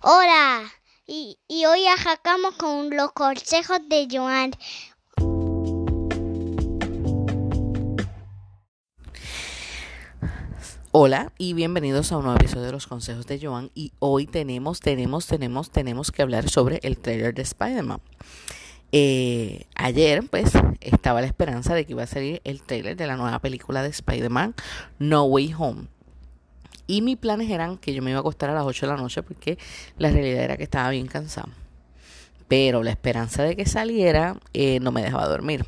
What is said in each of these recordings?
Hola, y, y hoy arrancamos con los consejos de Joan. Hola y bienvenidos a un nuevo episodio de los consejos de Joan y hoy tenemos, tenemos, tenemos, tenemos que hablar sobre el trailer de Spider-Man. Eh, ayer pues estaba la esperanza de que iba a salir el trailer de la nueva película de Spider-Man No Way Home. Y mis planes eran que yo me iba a acostar a las 8 de la noche porque la realidad era que estaba bien cansado. Pero la esperanza de que saliera eh, no me dejaba dormir.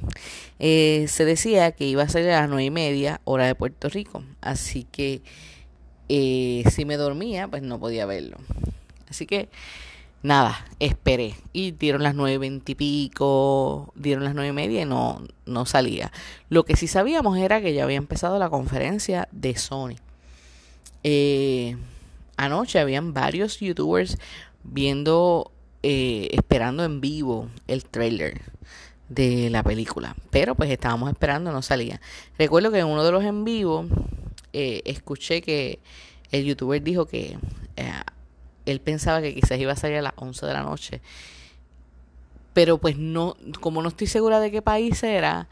Eh, se decía que iba a salir a las 9 y media, hora de Puerto Rico. Así que eh, si me dormía, pues no podía verlo. Así que nada, esperé. Y dieron las nueve y pico, dieron las nueve y media y no, no salía. Lo que sí sabíamos era que ya había empezado la conferencia de Sony. Eh, anoche habían varios youtubers viendo, eh, esperando en vivo el trailer de la película. Pero pues estábamos esperando, no salía. Recuerdo que en uno de los en vivo eh, escuché que el youtuber dijo que él pensaba que quizás iba a salir a las 11 de la noche. Pero pues no, como no estoy segura de qué país era,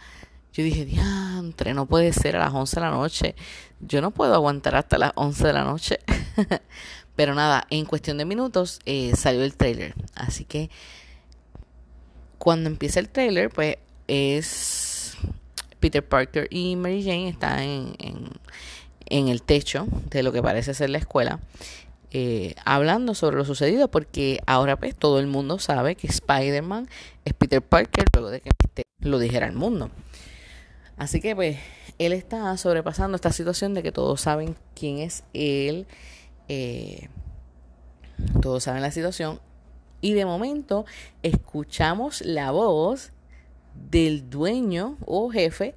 yo dije, diantre, no puede ser a las 11 de la noche. Yo no puedo aguantar hasta las 11 de la noche. Pero nada, en cuestión de minutos eh, salió el trailer. Así que cuando empieza el trailer, pues es Peter Parker y Mary Jane están en, en, el techo de lo que parece ser la escuela. Eh, hablando sobre lo sucedido porque ahora pues todo el mundo sabe que Spider-Man es Peter Parker luego de que lo dijera al mundo. Así que pues él está sobrepasando esta situación de que todos saben quién es él, eh, todos saben la situación y de momento escuchamos la voz del dueño o jefe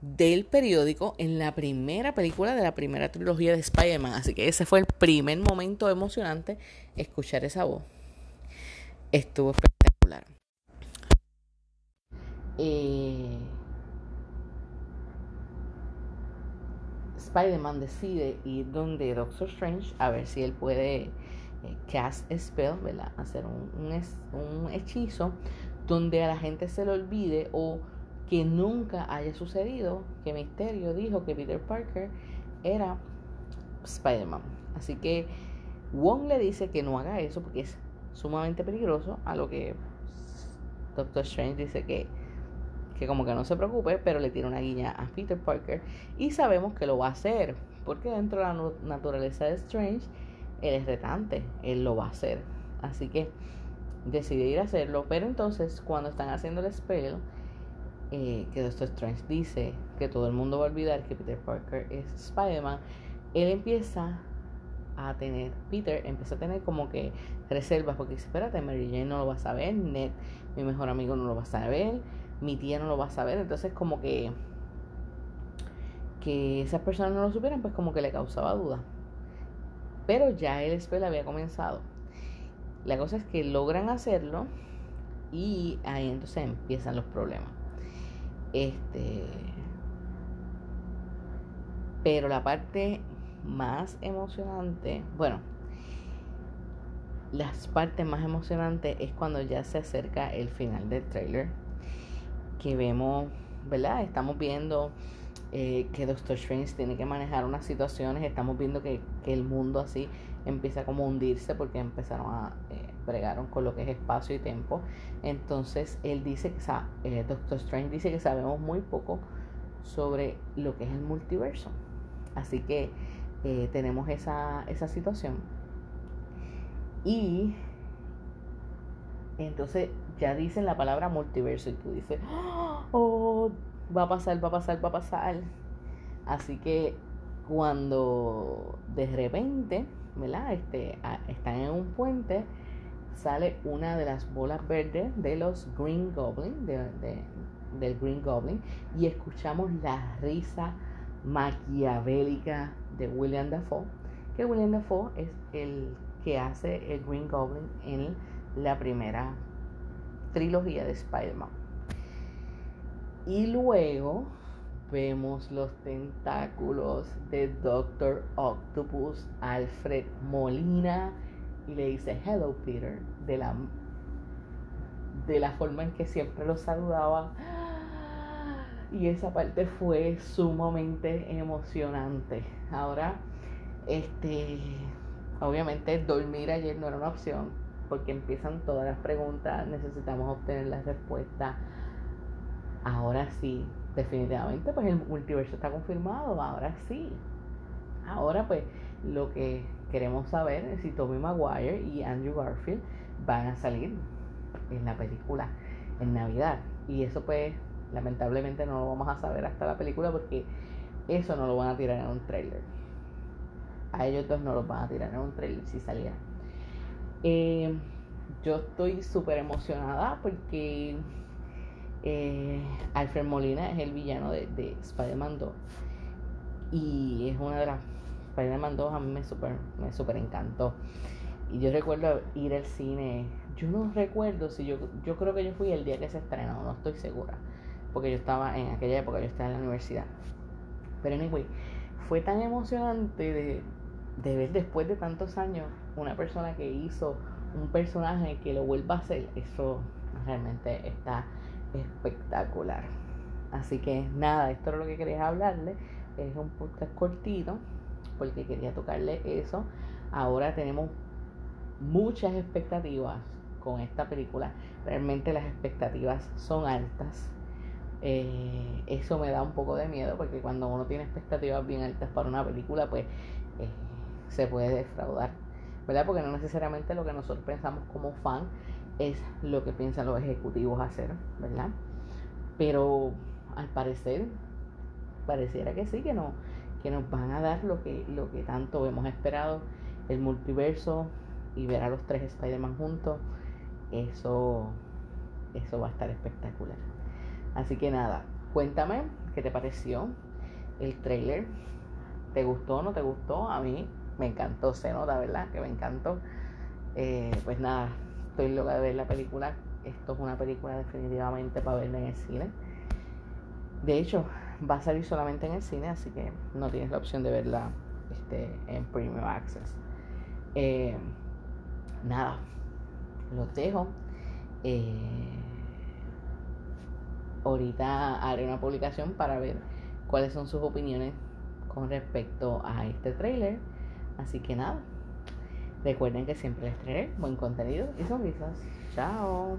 del periódico en la primera película de la primera trilogía de Spider-Man. Así que ese fue el primer momento emocionante escuchar esa voz. Estuvo espectacular. Eh, Spider-Man decide ir donde Doctor Strange a ver si él puede eh, cast spell, ¿verdad? Hacer un, un hechizo donde a la gente se le olvide o que nunca haya sucedido que Misterio dijo que Peter Parker era Spider-Man. Así que Wong le dice que no haga eso porque es sumamente peligroso, a lo que Doctor Strange dice que, que como que no se preocupe, pero le tira una guiña a Peter Parker y sabemos que lo va a hacer, porque dentro de la naturaleza de Strange, él es retante, él lo va a hacer. Así que decide ir a hacerlo, pero entonces cuando están haciendo el spell, eh, que Doctor Strange dice que todo el mundo va a olvidar que Peter Parker es Spider-Man, él empieza a tener, Peter empieza a tener como que reservas, porque espérate, Mary Jane no lo va a saber, Ned, mi mejor amigo no lo va a saber, mi tía no lo va a saber, entonces como que que esas personas no lo supieran, pues como que le causaba duda. Pero ya el spell había comenzado. La cosa es que logran hacerlo y ahí entonces empiezan los problemas. Este. Pero la parte más emocionante, bueno, las partes más emocionantes es cuando ya se acerca el final del trailer. Que vemos, ¿verdad? Estamos viendo eh, que Doctor Strange tiene que manejar unas situaciones. Estamos viendo que, que el mundo así empieza como a hundirse porque empezaron a eh, bregaron con lo que es espacio y tiempo. Entonces él dice que eh, Doctor Strange dice que sabemos muy poco sobre lo que es el multiverso. Así que eh, tenemos esa, esa situación. Y entonces ya dicen la palabra multiverso y tú dices, oh, va a pasar, va a pasar, va a pasar. Así que cuando de repente, ¿verdad? Este, están en un puente, sale una de las bolas verdes de los Green Goblin, de, del Green Goblin, y escuchamos la risa maquiavélica de William Dafoe, que William Dafoe es el que hace el Green Goblin en la primera trilogía de Spider-Man. Y luego vemos los tentáculos de Doctor Octopus, Alfred Molina y le dice hello Peter de la de la forma en que siempre lo saludaba. Y esa parte fue sumamente emocionante. Ahora este obviamente dormir ayer no era una opción porque empiezan todas las preguntas necesitamos obtener las respuestas ahora sí definitivamente pues el multiverso está confirmado ahora sí ahora pues lo que queremos saber es si Tommy Maguire y Andrew Garfield van a salir en la película en Navidad. Y eso pues lamentablemente no lo vamos a saber hasta la película porque eso no lo van a tirar en un trailer. A ellos dos no los van a tirar en un trailer si salía. Eh, yo estoy súper emocionada porque eh, Alfred Molina es el villano de, de Spider-Man 2 y es una de las Spider-Man 2 a mí me super, me super encantó. Y yo recuerdo ir al cine. Yo no recuerdo si yo. Yo creo que yo fui el día que se estrenó, no estoy segura. Porque yo estaba en aquella época, yo estaba en la universidad. Pero anyway, fue tan emocionante de, de ver después de tantos años una persona que hizo un personaje que lo vuelva a hacer. Eso realmente está espectacular. Así que nada, esto es lo que quería hablarle. Es un podcast cortito porque quería tocarle eso. Ahora tenemos muchas expectativas con esta película. Realmente las expectativas son altas. Eh, eso me da un poco de miedo porque cuando uno tiene expectativas bien altas para una película, pues eh, se puede defraudar. ¿Verdad? Porque no necesariamente lo que nosotros pensamos como fan es lo que piensan los ejecutivos hacer, ¿verdad? Pero al parecer, pareciera que sí, que no, que nos van a dar lo que, lo que tanto hemos esperado, el multiverso y ver a los tres Spider-Man juntos, eso, eso va a estar espectacular. Así que nada, cuéntame qué te pareció el trailer. ¿Te gustó o no te gustó? A mí me encantó, se nota, ¿verdad? Que me encantó. Eh, pues nada, estoy loca de ver la película. Esto es una película definitivamente para verla en el cine. De hecho, va a salir solamente en el cine, así que no tienes la opción de verla este, en Premium Access. Eh, nada, los dejo. Eh, ahorita haré una publicación para ver cuáles son sus opiniones con respecto a este trailer. Así que nada, recuerden que siempre les traeré buen contenido y sonrisas. Chao.